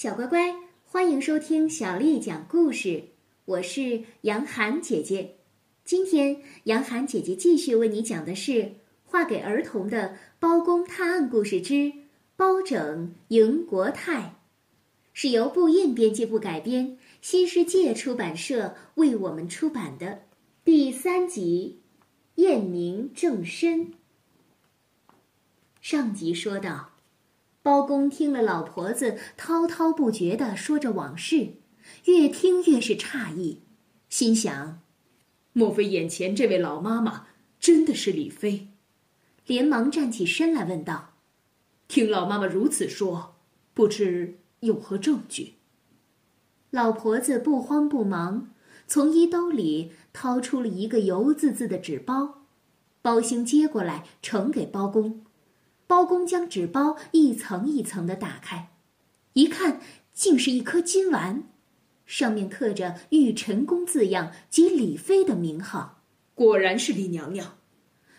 小乖乖，欢迎收听小丽讲故事。我是杨涵姐姐。今天，杨涵姐姐继续为你讲的是《画给儿童的包公探案故事之包拯迎国泰》，是由布印编辑部改编，新世界出版社为我们出版的第三集《验明正身》。上集说到。包公听了老婆子滔滔不绝的说着往事，越听越是诧异，心想：莫非眼前这位老妈妈真的是李妃？连忙站起身来问道：“听老妈妈如此说，不知有何证据？”老婆子不慌不忙，从衣兜里掏出了一个油渍渍的纸包，包兴接过来呈给包公。包公将纸包一层一层的打开，一看，竟是一颗金丸，上面刻着“玉宸宫”字样及李妃的名号。果然是李娘娘。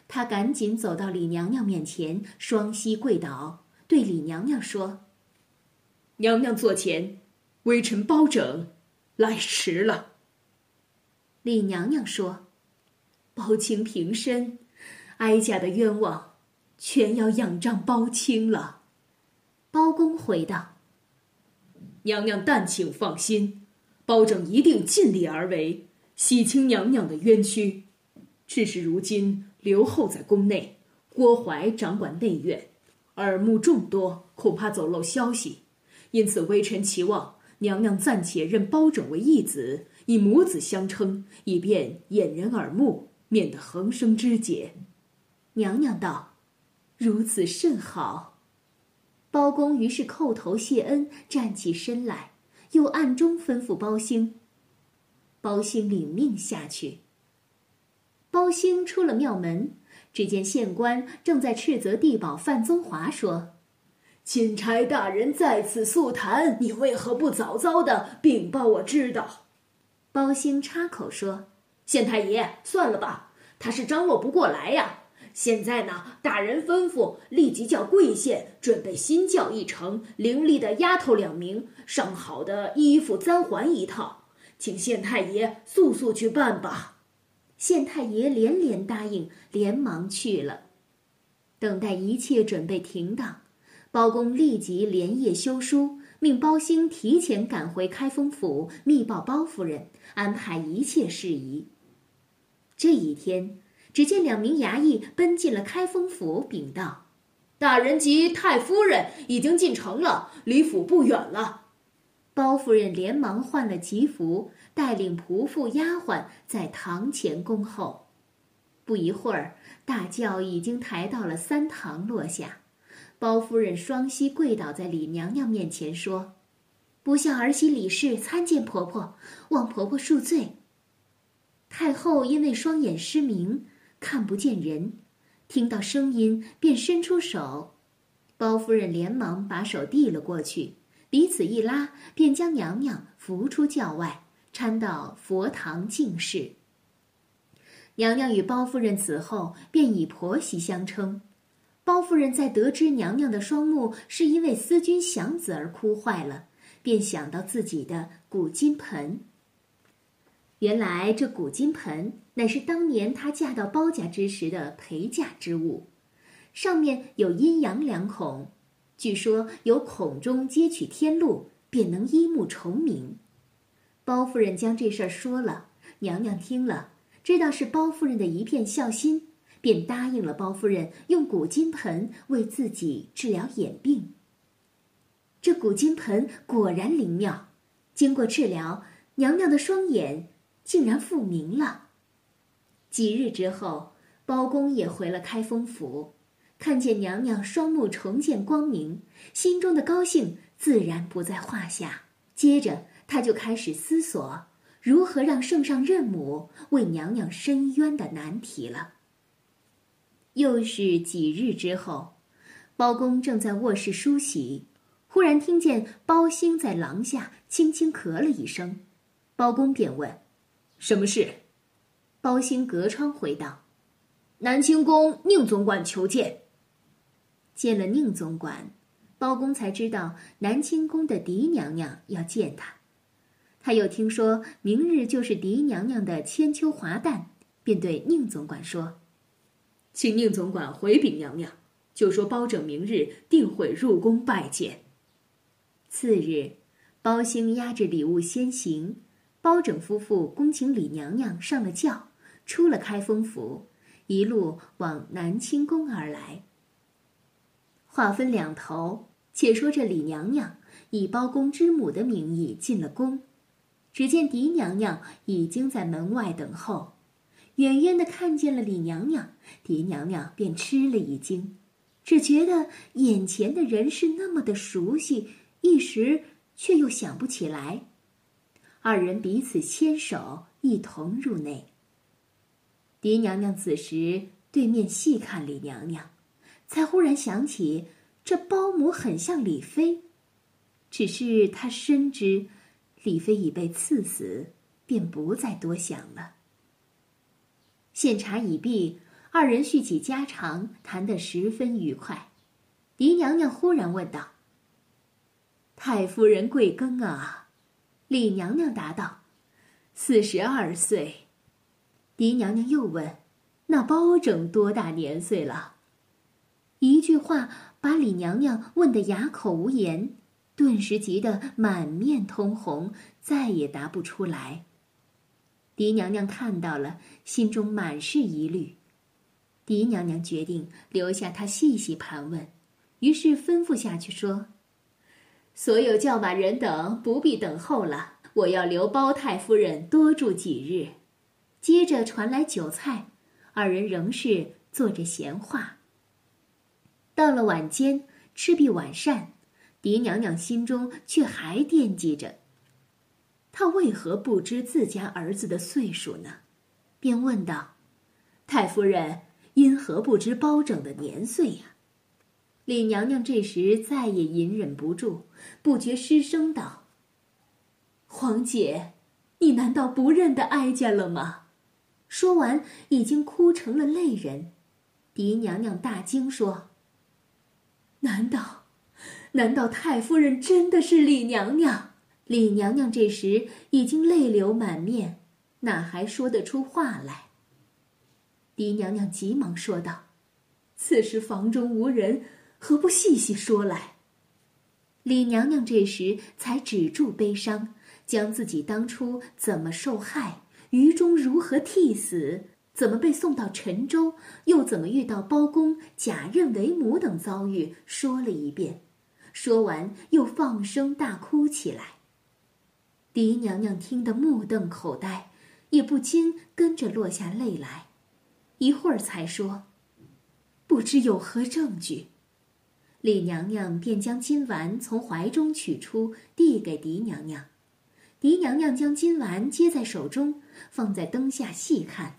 他赶紧走到李娘娘面前，双膝跪倒，对李娘娘说：“娘娘坐前，微臣包拯来迟了。”李娘娘说：“包青平身，哀家的冤枉。”全要仰仗包青了，包公回道：“娘娘但请放心，包拯一定尽力而为，洗清娘娘的冤屈。只是如今刘后在宫内，郭槐掌管内院，耳目众多，恐怕走漏消息。因此微臣期望娘娘暂且认包拯为义子，以母子相称，以便掩人耳目，免得横生枝节。”娘娘道。如此甚好，包公于是叩头谢恩，站起身来，又暗中吩咐包兴。包兴领命下去。包兴出了庙门，只见县官正在斥责地保范宗华说：“钦差大人在此速谈，你为何不早早的禀报我知道？”包兴插口说：“县太爷，算了吧，他是张罗不过来呀。”现在呢，大人吩咐立即叫贵县准备新轿一乘，伶俐的丫头两名，上好的衣服簪环一套，请县太爷速速去办吧。县太爷连连答应，连忙去了。等待一切准备停当，包公立即连夜修书，命包兴提前赶回开封府，密报包夫人，安排一切事宜。这一天。只见两名衙役奔进了开封府，禀道：“大人及太夫人已经进城了，离府不远了。”包夫人连忙换了吉服，带领仆妇丫鬟在堂前恭候。不一会儿，大轿已经抬到了三堂落下。包夫人双膝跪倒在李娘娘面前，说：“不孝儿媳李氏参见婆婆，望婆婆恕罪。”太后因为双眼失明。看不见人，听到声音便伸出手，包夫人连忙把手递了过去，彼此一拉，便将娘娘扶出轿外，搀到佛堂静室。娘娘与包夫人此后便以婆媳相称。包夫人在得知娘娘的双目是因为思君想子而哭坏了，便想到自己的古金盆。原来这古金盆乃是当年她嫁到包家之时的陪嫁之物，上面有阴阳两孔，据说由孔中接取天禄，便能一目重明。包夫人将这事儿说了，娘娘听了，知道是包夫人的一片孝心，便答应了包夫人用古金盆为自己治疗眼病。这古金盆果然灵妙，经过治疗，娘娘的双眼。竟然复明了。几日之后，包公也回了开封府，看见娘娘双目重见光明，心中的高兴自然不在话下。接着，他就开始思索如何让圣上认母，为娘娘伸冤的难题了。又是几日之后，包公正在卧室梳洗，忽然听见包兴在廊下轻轻咳了一声，包公便问。什么事？包兴隔窗回道：“南清宫宁总管求见。”见了宁总管，包公才知道南清宫的狄娘娘要见他。他又听说明日就是狄娘娘的千秋华诞，便对宁总管说：“请宁总管回禀娘娘，就说包拯明日定会入宫拜见。”次日，包兴押着礼物先行，包拯夫妇恭请李娘娘上了轿，出了开封府，一路往南清宫而来。话分两头，且说这李娘娘以包公之母的名义进了宫。只见狄娘娘已经在门外等候，远远的看见了李娘娘，狄娘娘便吃了一惊，只觉得眼前的人是那么的熟悉，一时却又想不起来。二人彼此牵手，一同入内。狄娘娘此时对面细看李娘娘，才忽然想起这包母很像李妃，只是她深知。李妃已被赐死，便不再多想了。献茶已毕，二人叙起家常，谈得十分愉快。狄娘娘忽然问道：“太夫人贵庚啊？”李娘娘答道：“四十二岁。”狄娘娘又问：“那包拯多大年岁了？”一句话把李娘娘问得哑口无言。顿时急得满面通红，再也答不出来。狄娘娘看到了，心中满是疑虑。狄娘娘决定留下她细细盘问，于是吩咐下去说：“所有叫马人等不必等候了，我要留包太夫人多住几日。”接着传来酒菜，二人仍是坐着闲话。到了晚间，吃毕晚膳。狄娘娘心中却还惦记着，她为何不知自家儿子的岁数呢？便问道：“太夫人因何不知包拯的年岁呀？”李娘娘这时再也隐忍不住，不觉失声道：“皇姐，你难道不认得哀家了吗？”说完，已经哭成了泪人。狄娘娘大惊说：“难道？”难道太夫人真的是李娘娘？李娘娘这时已经泪流满面，哪还说得出话来？狄娘娘急忙说道：“此时房中无人，何不细细说来？”李娘娘这时才止住悲伤，将自己当初怎么受害，于中如何替死，怎么被送到陈州，又怎么遇到包公假认为母等遭遇说了一遍。说完，又放声大哭起来。狄娘娘听得目瞪口呆，也不禁跟着落下泪来。一会儿才说：“不知有何证据。”李娘娘便将金丸从怀中取出，递给狄娘娘。狄娘娘将金丸接在手中，放在灯下细看。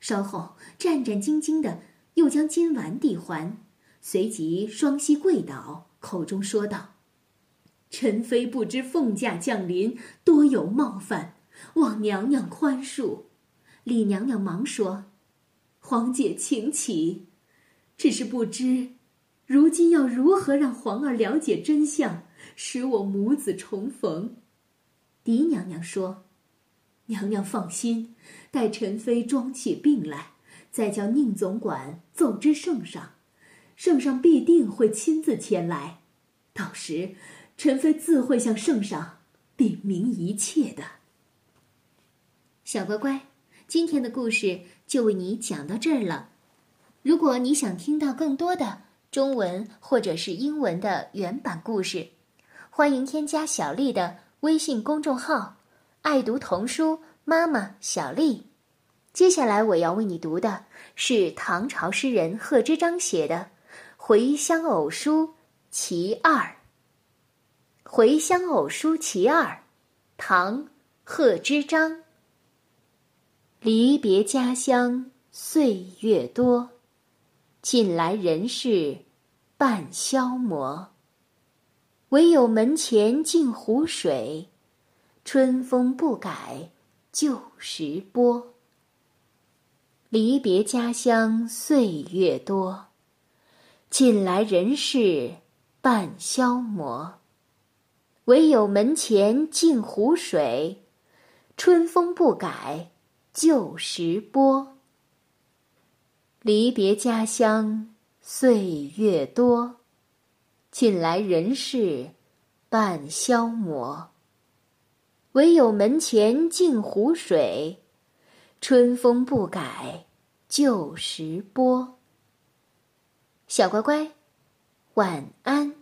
稍后，战战兢兢的又将金丸递还，随即双膝跪倒。口中说道：“臣妃不知凤驾降临，多有冒犯，望娘娘宽恕。”李娘娘忙说：“皇姐请起，只是不知，如今要如何让皇儿了解真相，使我母子重逢？”狄娘娘说：“娘娘放心，待宸妃装起病来，再叫宁总管奏知圣上。”圣上必定会亲自前来，到时，臣妃自会向圣上禀明一切的。小乖乖，今天的故事就为你讲到这儿了。如果你想听到更多的中文或者是英文的原版故事，欢迎添加小丽的微信公众号“爱读童书妈妈小丽”。接下来我要为你读的是唐朝诗人贺知章写的。《回乡偶书·其二》。《回乡偶书·其二》，唐·贺知章。离别家乡岁月多，近来人事半消磨。唯有门前镜湖水，春风不改旧时波。离别家乡岁月多。近来人事半消磨。唯有门前镜湖水，春风不改旧时波。离别家乡岁月多，近来人事半消磨。唯有门前镜湖水，春风不改旧时波。小乖乖，晚安。